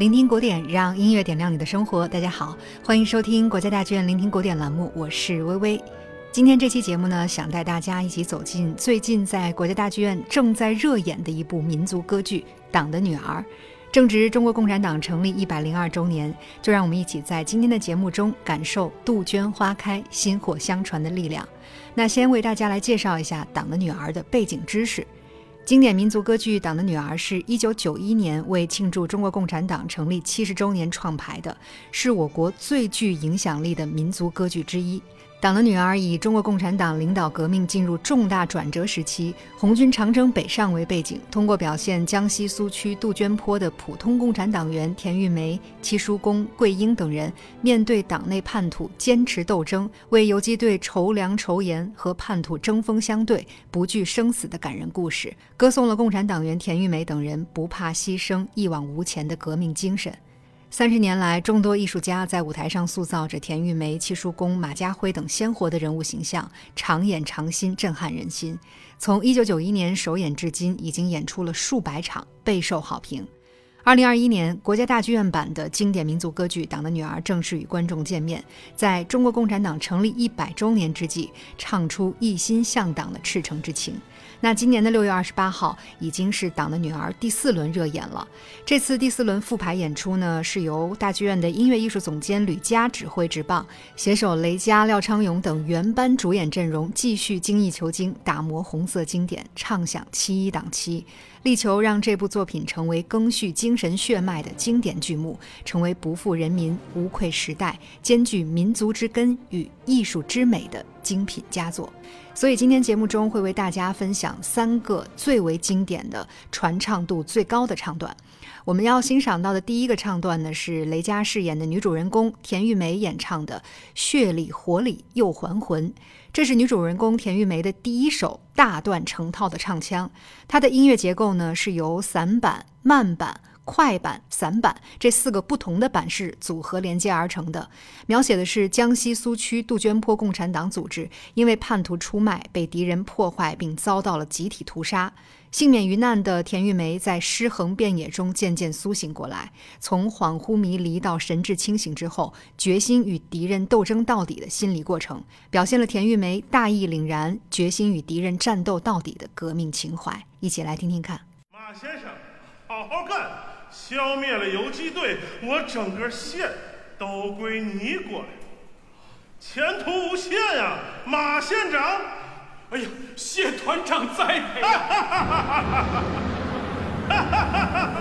聆听古典，让音乐点亮你的生活。大家好，欢迎收听国家大剧院聆听古典栏目，我是微微。今天这期节目呢，想带大家一起走进最近在国家大剧院正在热演的一部民族歌剧《党的女儿》。正值中国共产党成立一百零二周年，就让我们一起在今天的节目中感受杜鹃花开、薪火相传的力量。那先为大家来介绍一下《党的女儿》的背景知识。经典民族歌剧《党的女儿》是一九九一年为庆祝中国共产党成立七十周年创排的，是我国最具影响力的民族歌剧之一。《党的女儿》以中国共产党领导革命进入重大转折时期，红军长征北上为背景，通过表现江西苏区杜鹃坡的普通共产党员田玉梅、戚叔公、桂英等人面对党内叛徒坚持斗争，为游击队筹粮筹盐和叛徒针锋相对、不惧生死的感人故事，歌颂了共产党员田玉梅等人不怕牺牲、一往无前的革命精神。三十年来，众多艺术家在舞台上塑造着田玉梅、戚叔公、马家辉等鲜活的人物形象，常演常新，震撼人心。从一九九一年首演至今，已经演出了数百场，备受好评。二零二一年，国家大剧院版的经典民族歌剧《党的女儿》正式与观众见面，在中国共产党成立一百周年之际，唱出一心向党的赤诚之情。那今年的六月二十八号已经是《党的女儿》第四轮热演了。这次第四轮复排演出呢，是由大剧院的音乐艺术总监吕嘉指挥执棒，携手雷佳、廖昌永等原班主演阵容，继续精益求精，打磨红色经典，唱响七一档期，力求让这部作品成为赓续精神血脉的经典剧目，成为不负人民、无愧时代、兼具民族之根与艺术之美的精品佳作。所以今天节目中会为大家分享三个最为经典的、传唱度最高的唱段。我们要欣赏到的第一个唱段呢，是雷佳饰演的女主人公田玉梅演唱的《血里火里又还魂》。这是女主人公田玉梅的第一首大段成套的唱腔。它的音乐结构呢，是由散板、慢板。快板、散板这四个不同的板式组合连接而成的，描写的是江西苏区杜鹃坡共产党组织因为叛徒出卖被敌人破坏，并遭到了集体屠杀。幸免于难的田玉梅在尸横遍野中渐渐苏醒过来，从恍惚迷离到神志清醒之后，决心与敌人斗争到底的心理过程，表现了田玉梅大义凛然、决心与敌人战斗到底的革命情怀。一起来听听看，马先生，好好干。消灭了游击队，我整个县都归你管，前途无限呀，马县长！哎呀，谢团长栽培！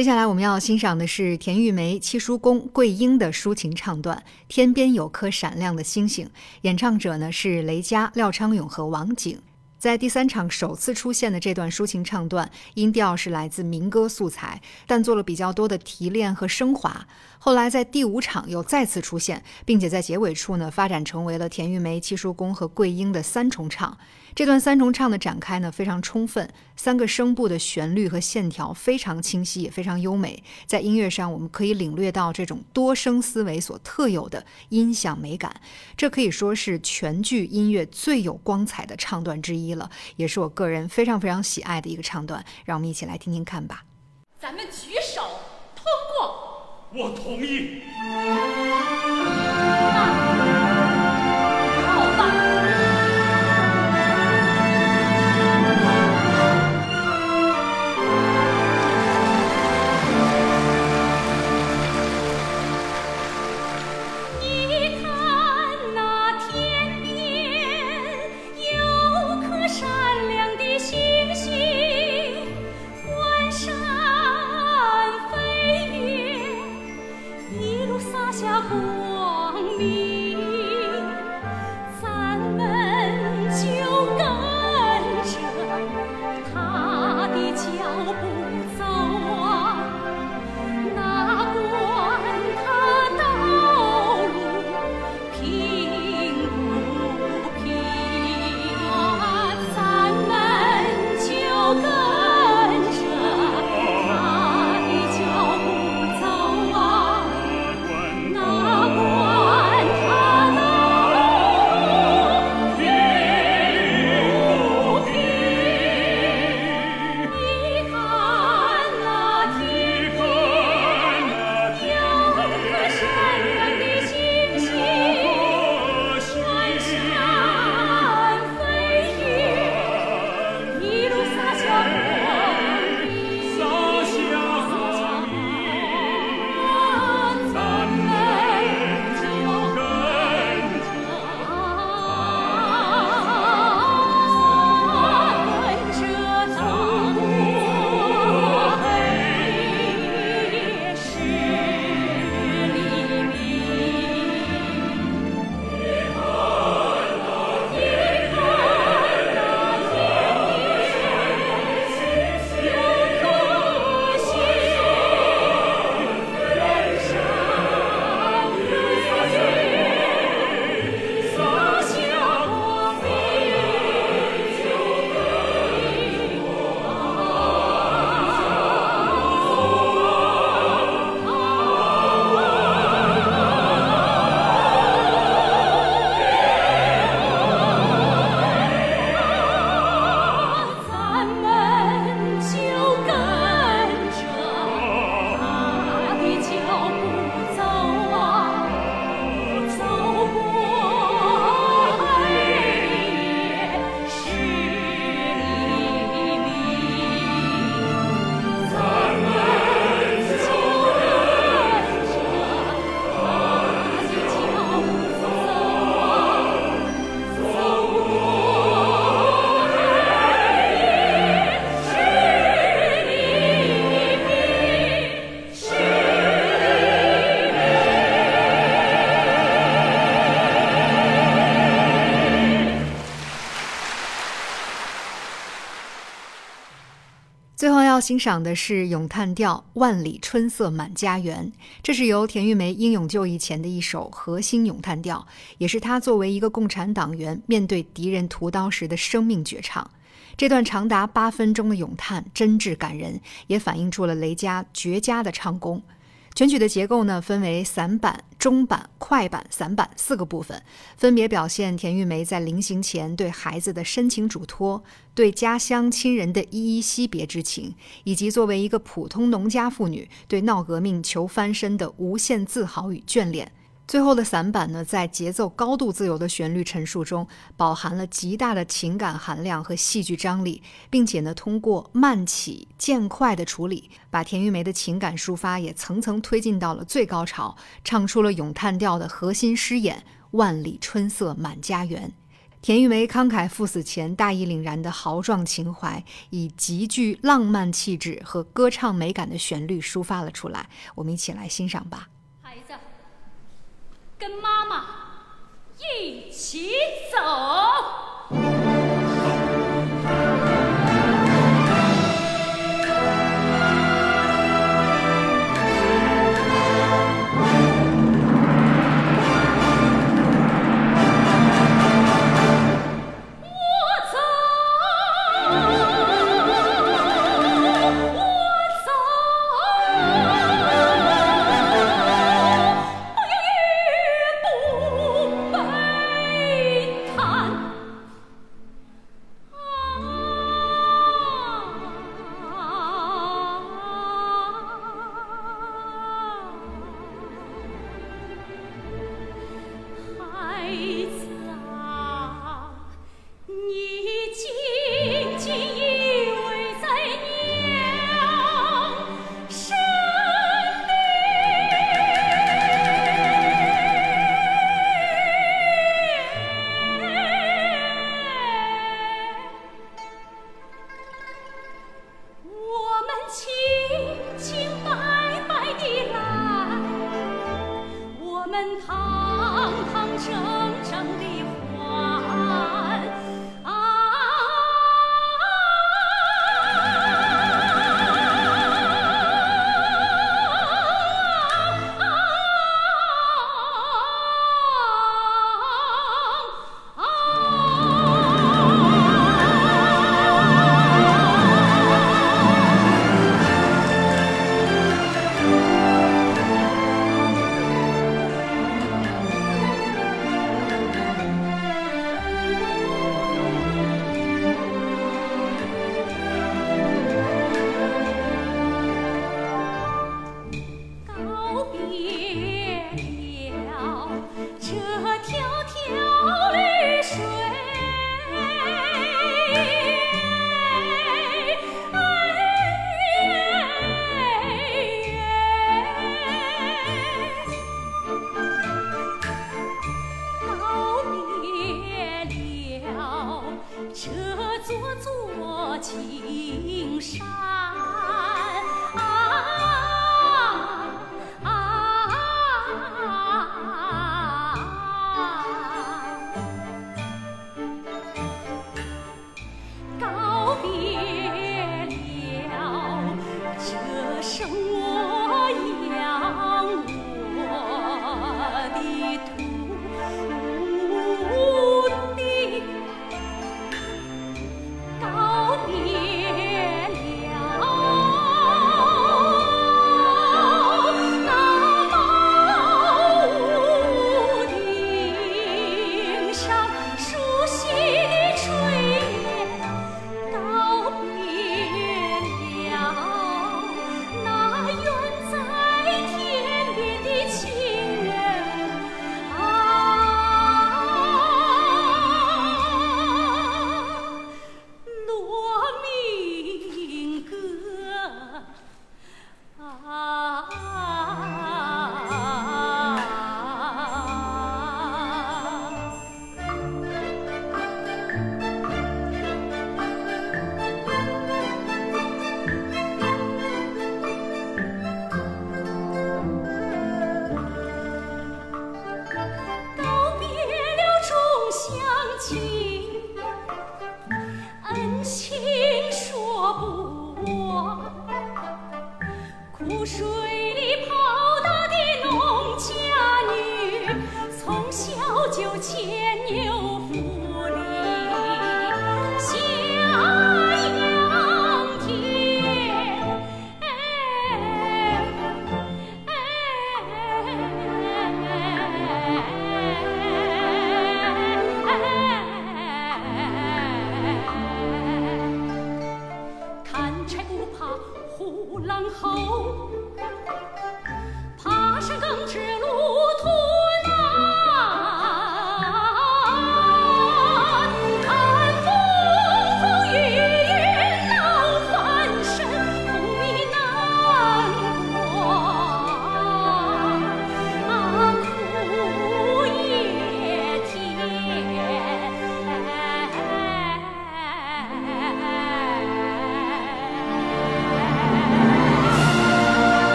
接下来我们要欣赏的是田玉梅、七叔公、桂英的抒情唱段《天边有颗闪亮的星星》，演唱者呢是雷佳、廖昌永和王景。在第三场首次出现的这段抒情唱段，音调是来自民歌素材，但做了比较多的提炼和升华。后来在第五场又再次出现，并且在结尾处呢发展成为了田玉梅、七叔公和桂英的三重唱。这段三重唱的展开呢非常充分，三个声部的旋律和线条非常清晰，也非常优美。在音乐上，我们可以领略到这种多声思维所特有的音响美感。这可以说是全剧音乐最有光彩的唱段之一了，也是我个人非常非常喜爱的一个唱段。让我们一起来听听看吧。咱们举手通过，我同意。最后要欣赏的是咏叹调《万里春色满家园》，这是由田玉梅英勇就义前的一首核心咏叹调，也是她作为一个共产党员面对敌人屠刀时的生命绝唱。这段长达八分钟的咏叹真挚感人，也反映出了雷佳绝佳的唱功。选举的结构呢，分为散板、中板、快板、散板四个部分，分别表现田玉梅在临行前对孩子的深情嘱托，对家乡亲人的依依惜别之情，以及作为一个普通农家妇女对闹革命求翻身的无限自豪与眷恋。最后的散板呢，在节奏高度自由的旋律陈述中，饱含了极大的情感含量和戏剧张力，并且呢，通过慢起渐快的处理，把田玉梅的情感抒发也层层推进到了最高潮，唱出了咏叹调的核心诗眼“万里春色满家园”。田玉梅慷慨赴死前大义凛然的豪壮情怀，以极具浪漫气质和歌唱美感的旋律抒发了出来。我们一起来欣赏吧。跟妈妈一起走。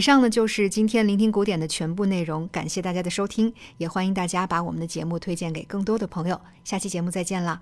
以上呢就是今天聆听古典的全部内容，感谢大家的收听，也欢迎大家把我们的节目推荐给更多的朋友。下期节目再见啦！